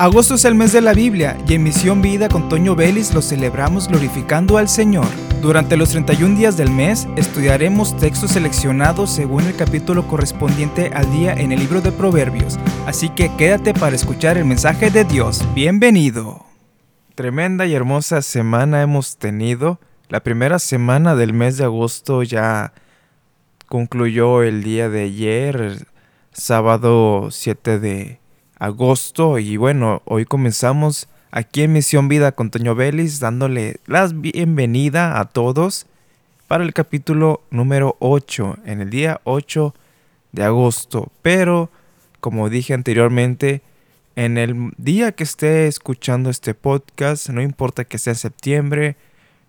Agosto es el mes de la Biblia y en Misión Vida con Toño Vélez lo celebramos glorificando al Señor. Durante los 31 días del mes estudiaremos textos seleccionados según el capítulo correspondiente al día en el libro de Proverbios, así que quédate para escuchar el mensaje de Dios. Bienvenido. Tremenda y hermosa semana hemos tenido. La primera semana del mes de agosto ya concluyó el día de ayer, sábado 7 de agosto y bueno, hoy comenzamos aquí en Misión Vida con Toño Vélez dándole la bienvenida a todos para el capítulo número 8 en el día 8 de agosto. Pero como dije anteriormente, en el día que esté escuchando este podcast, no importa que sea septiembre,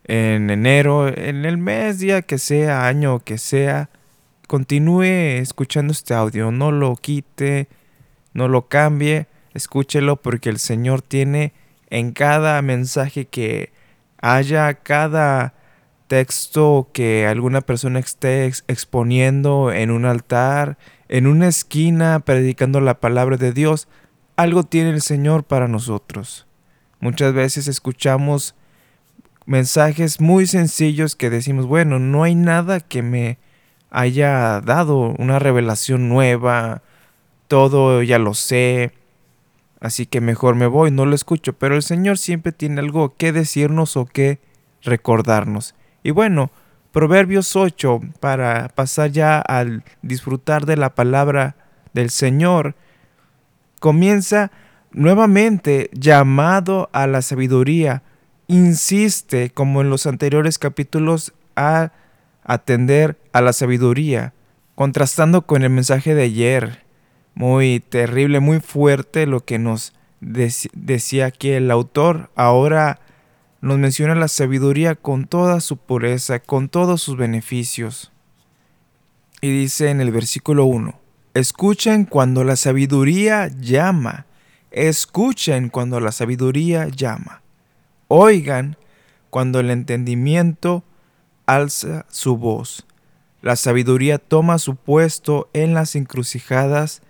en enero, en el mes, día que sea, año que sea, continúe escuchando este audio, no lo quite, no lo cambie, escúchelo porque el Señor tiene en cada mensaje que haya, cada texto que alguna persona esté exponiendo en un altar, en una esquina, predicando la palabra de Dios, algo tiene el Señor para nosotros. Muchas veces escuchamos mensajes muy sencillos que decimos, bueno, no hay nada que me haya dado una revelación nueva, todo ya lo sé, así que mejor me voy, no lo escucho, pero el Señor siempre tiene algo que decirnos o que recordarnos. Y bueno, Proverbios 8, para pasar ya al disfrutar de la palabra del Señor, comienza nuevamente llamado a la sabiduría. Insiste, como en los anteriores capítulos, a atender a la sabiduría, contrastando con el mensaje de ayer muy terrible, muy fuerte lo que nos decía aquí el autor. Ahora nos menciona la sabiduría con toda su pureza, con todos sus beneficios. Y dice en el versículo 1, escuchen cuando la sabiduría llama, escuchen cuando la sabiduría llama, oigan cuando el entendimiento alza su voz. La sabiduría toma su puesto en las encrucijadas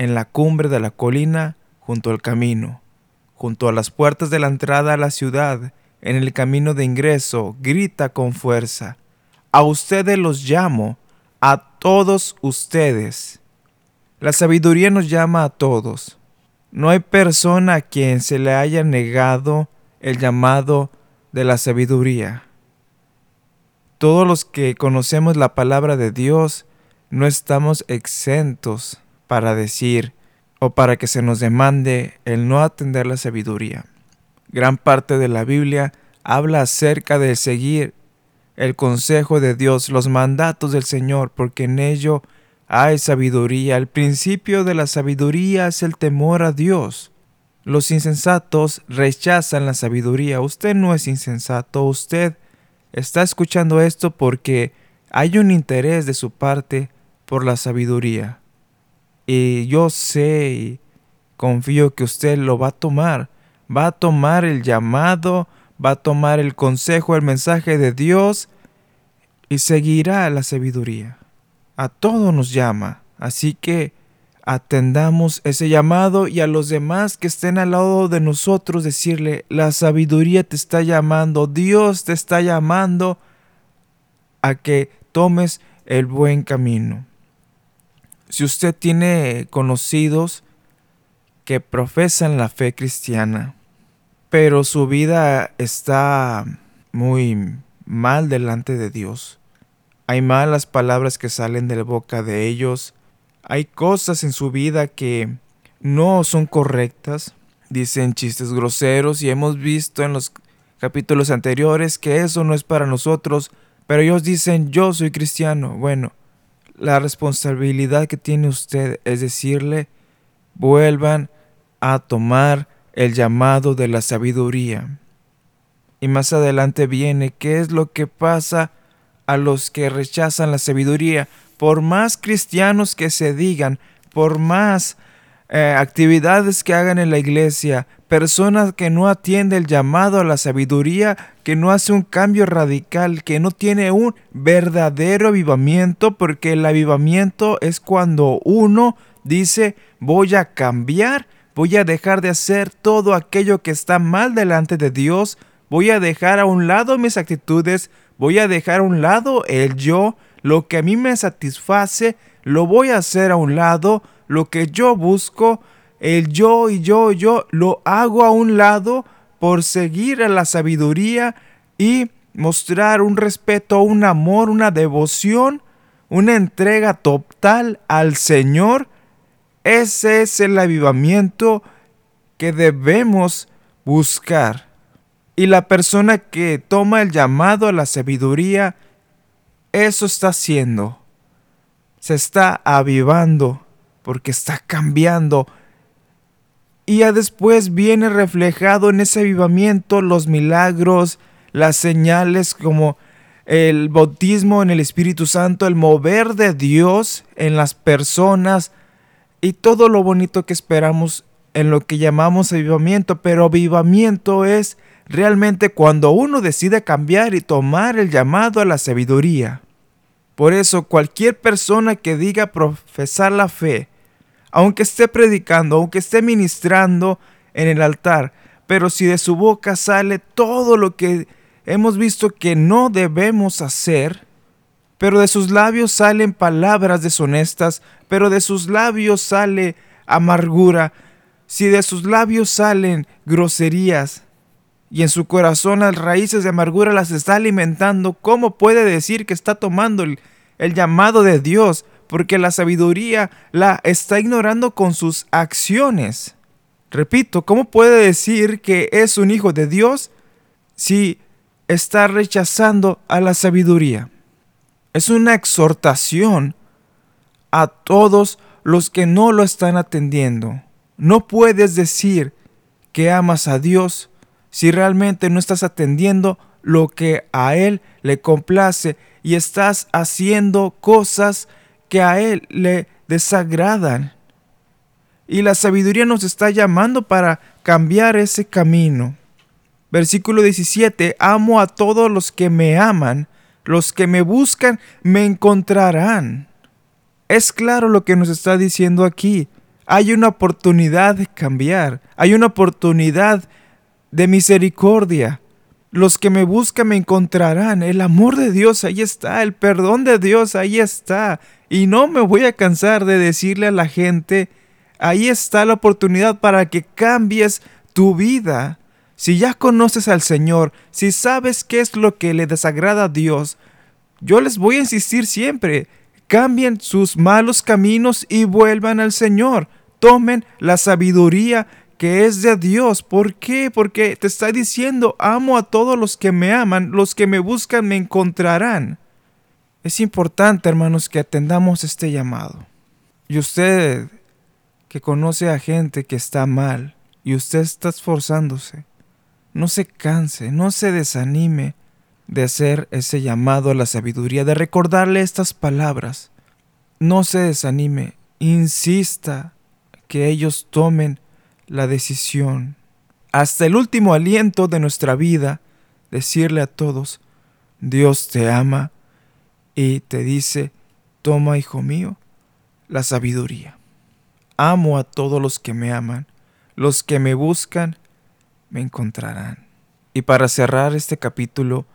en la cumbre de la colina, junto al camino, junto a las puertas de la entrada a la ciudad, en el camino de ingreso, grita con fuerza. A ustedes los llamo, a todos ustedes. La sabiduría nos llama a todos. No hay persona a quien se le haya negado el llamado de la sabiduría. Todos los que conocemos la palabra de Dios no estamos exentos para decir o para que se nos demande el no atender la sabiduría. Gran parte de la Biblia habla acerca de seguir el consejo de Dios, los mandatos del Señor, porque en ello hay sabiduría. El principio de la sabiduría es el temor a Dios. Los insensatos rechazan la sabiduría. Usted no es insensato, usted está escuchando esto porque hay un interés de su parte por la sabiduría. Y yo sé y confío que usted lo va a tomar. Va a tomar el llamado, va a tomar el consejo, el mensaje de Dios y seguirá la sabiduría. A todo nos llama. Así que atendamos ese llamado y a los demás que estén al lado de nosotros decirle, la sabiduría te está llamando, Dios te está llamando a que tomes el buen camino. Si usted tiene conocidos que profesan la fe cristiana, pero su vida está muy mal delante de Dios, hay malas palabras que salen de la boca de ellos, hay cosas en su vida que no son correctas, dicen chistes groseros y hemos visto en los capítulos anteriores que eso no es para nosotros, pero ellos dicen yo soy cristiano. Bueno, la responsabilidad que tiene usted es decirle, vuelvan a tomar el llamado de la sabiduría. Y más adelante viene qué es lo que pasa a los que rechazan la sabiduría. Por más cristianos que se digan, por más eh, actividades que hagan en la iglesia, personas que no atiende el llamado a la sabiduría, que no hace un cambio radical, que no tiene un verdadero avivamiento, porque el avivamiento es cuando uno dice voy a cambiar, voy a dejar de hacer todo aquello que está mal delante de Dios, voy a dejar a un lado mis actitudes, voy a dejar a un lado el yo, lo que a mí me satisface, lo voy a hacer a un lado, lo que yo busco, el yo y yo y yo, lo hago a un lado por seguir a la sabiduría y mostrar un respeto, un amor, una devoción, una entrega total al Señor. Ese es el avivamiento que debemos buscar. Y la persona que toma el llamado a la sabiduría, eso está haciendo. Se está avivando porque está cambiando. Y ya después viene reflejado en ese avivamiento los milagros, las señales como el bautismo en el Espíritu Santo, el mover de Dios en las personas y todo lo bonito que esperamos en lo que llamamos avivamiento. Pero avivamiento es realmente cuando uno decide cambiar y tomar el llamado a la sabiduría. Por eso cualquier persona que diga profesar la fe, aunque esté predicando, aunque esté ministrando en el altar, pero si de su boca sale todo lo que hemos visto que no debemos hacer, pero de sus labios salen palabras deshonestas, pero de sus labios sale amargura, si de sus labios salen groserías, y en su corazón las raíces de amargura las está alimentando, ¿cómo puede decir que está tomando el, el llamado de Dios? Porque la sabiduría la está ignorando con sus acciones. Repito, ¿cómo puede decir que es un hijo de Dios si está rechazando a la sabiduría? Es una exhortación a todos los que no lo están atendiendo. No puedes decir que amas a Dios si realmente no estás atendiendo lo que a Él le complace y estás haciendo cosas que a Él le desagradan. Y la sabiduría nos está llamando para cambiar ese camino. Versículo 17, amo a todos los que me aman, los que me buscan me encontrarán. Es claro lo que nos está diciendo aquí. Hay una oportunidad de cambiar, hay una oportunidad de misericordia. Los que me buscan me encontrarán. El amor de Dios ahí está, el perdón de Dios ahí está. Y no me voy a cansar de decirle a la gente, ahí está la oportunidad para que cambies tu vida. Si ya conoces al Señor, si sabes qué es lo que le desagrada a Dios, yo les voy a insistir siempre, cambien sus malos caminos y vuelvan al Señor. Tomen la sabiduría que es de Dios. ¿Por qué? Porque te está diciendo, amo a todos los que me aman, los que me buscan me encontrarán. Es importante, hermanos, que atendamos este llamado. Y usted que conoce a gente que está mal y usted está esforzándose, no se canse, no se desanime de hacer ese llamado a la sabiduría, de recordarle estas palabras. No se desanime, insista que ellos tomen la decisión, hasta el último aliento de nuestra vida, decirle a todos, Dios te ama y te dice, toma, hijo mío, la sabiduría. Amo a todos los que me aman, los que me buscan, me encontrarán. Y para cerrar este capítulo,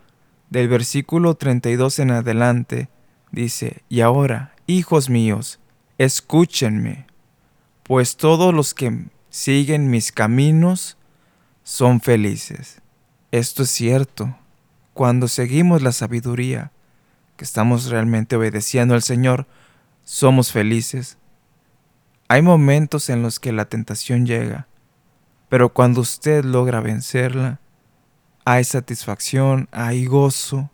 del versículo 32 en adelante, dice, y ahora, hijos míos, escúchenme, pues todos los que siguen mis caminos, son felices. Esto es cierto. Cuando seguimos la sabiduría, que estamos realmente obedeciendo al Señor, somos felices. Hay momentos en los que la tentación llega, pero cuando usted logra vencerla, hay satisfacción, hay gozo,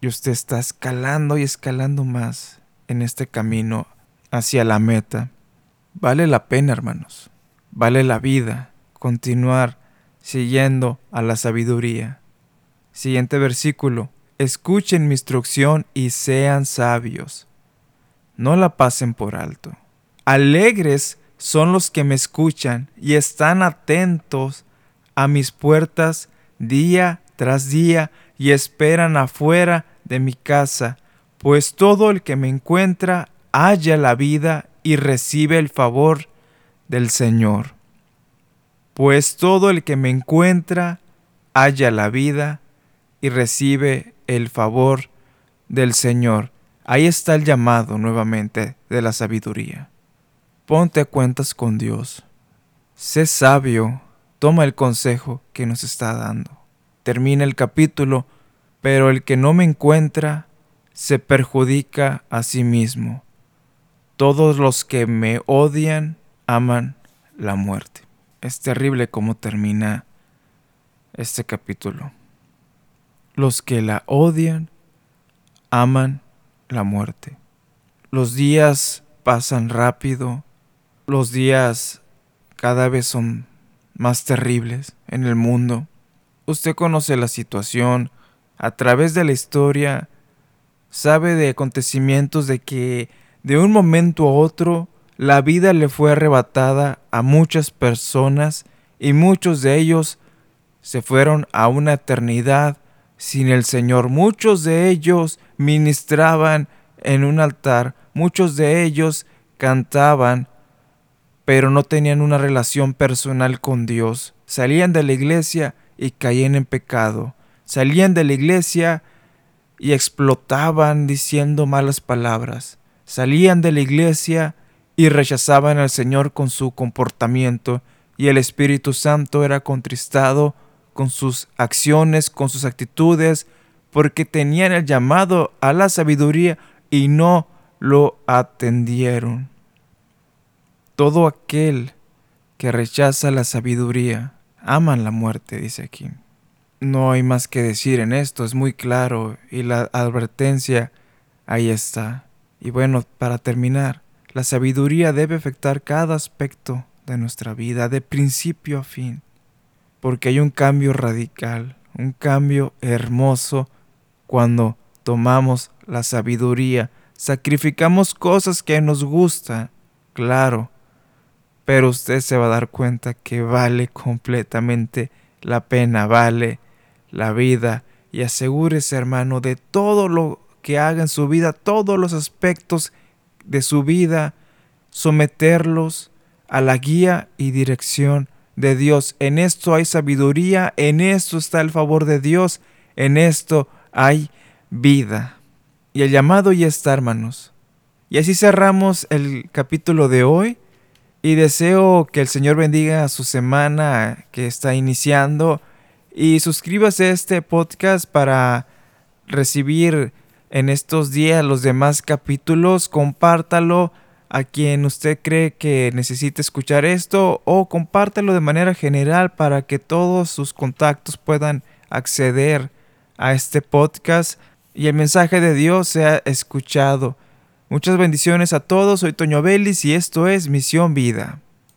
y usted está escalando y escalando más en este camino hacia la meta. Vale la pena, hermanos vale la vida continuar siguiendo a la sabiduría. Siguiente versículo. Escuchen mi instrucción y sean sabios. No la pasen por alto. Alegres son los que me escuchan y están atentos a mis puertas día tras día y esperan afuera de mi casa, pues todo el que me encuentra halla la vida y recibe el favor del Señor. pues todo el que me encuentra halla la vida y recibe el favor del Señor. Ahí está el llamado nuevamente de la sabiduría. Ponte a cuentas con Dios. Sé sabio, toma el consejo que nos está dando. Termina el capítulo, pero el que no me encuentra se perjudica a sí mismo. Todos los que me odian aman la muerte. Es terrible cómo termina este capítulo. Los que la odian aman la muerte. Los días pasan rápido, los días cada vez son más terribles en el mundo. Usted conoce la situación, a través de la historia, sabe de acontecimientos de que de un momento a otro la vida le fue arrebatada a muchas personas y muchos de ellos se fueron a una eternidad sin el Señor. Muchos de ellos ministraban en un altar, muchos de ellos cantaban, pero no tenían una relación personal con Dios. Salían de la iglesia y caían en pecado. Salían de la iglesia y explotaban diciendo malas palabras. Salían de la iglesia y rechazaban al Señor con su comportamiento y el Espíritu Santo era contristado con sus acciones, con sus actitudes, porque tenían el llamado a la sabiduría y no lo atendieron. Todo aquel que rechaza la sabiduría ama la muerte, dice aquí. No hay más que decir en esto, es muy claro y la advertencia ahí está. Y bueno, para terminar, la sabiduría debe afectar cada aspecto de nuestra vida, de principio a fin porque hay un cambio radical, un cambio hermoso cuando tomamos la sabiduría, sacrificamos cosas que nos gustan, claro, pero usted se va a dar cuenta que vale completamente la pena, vale la vida. Y asegúrese hermano de todo lo que haga en su vida, todos los aspectos de su vida, someterlos a la guía y dirección de Dios. En esto hay sabiduría, en esto está el favor de Dios, en esto hay vida. Y el llamado ya está, hermanos. Y así cerramos el capítulo de hoy. Y deseo que el Señor bendiga su semana que está iniciando. Y suscríbase a este podcast para recibir en estos días los demás capítulos. Compártalo a quien usted cree que necesite escuchar esto o compártelo de manera general para que todos sus contactos puedan acceder a este podcast y el mensaje de Dios sea escuchado. Muchas bendiciones a todos, soy Toño Vélez y esto es Misión Vida.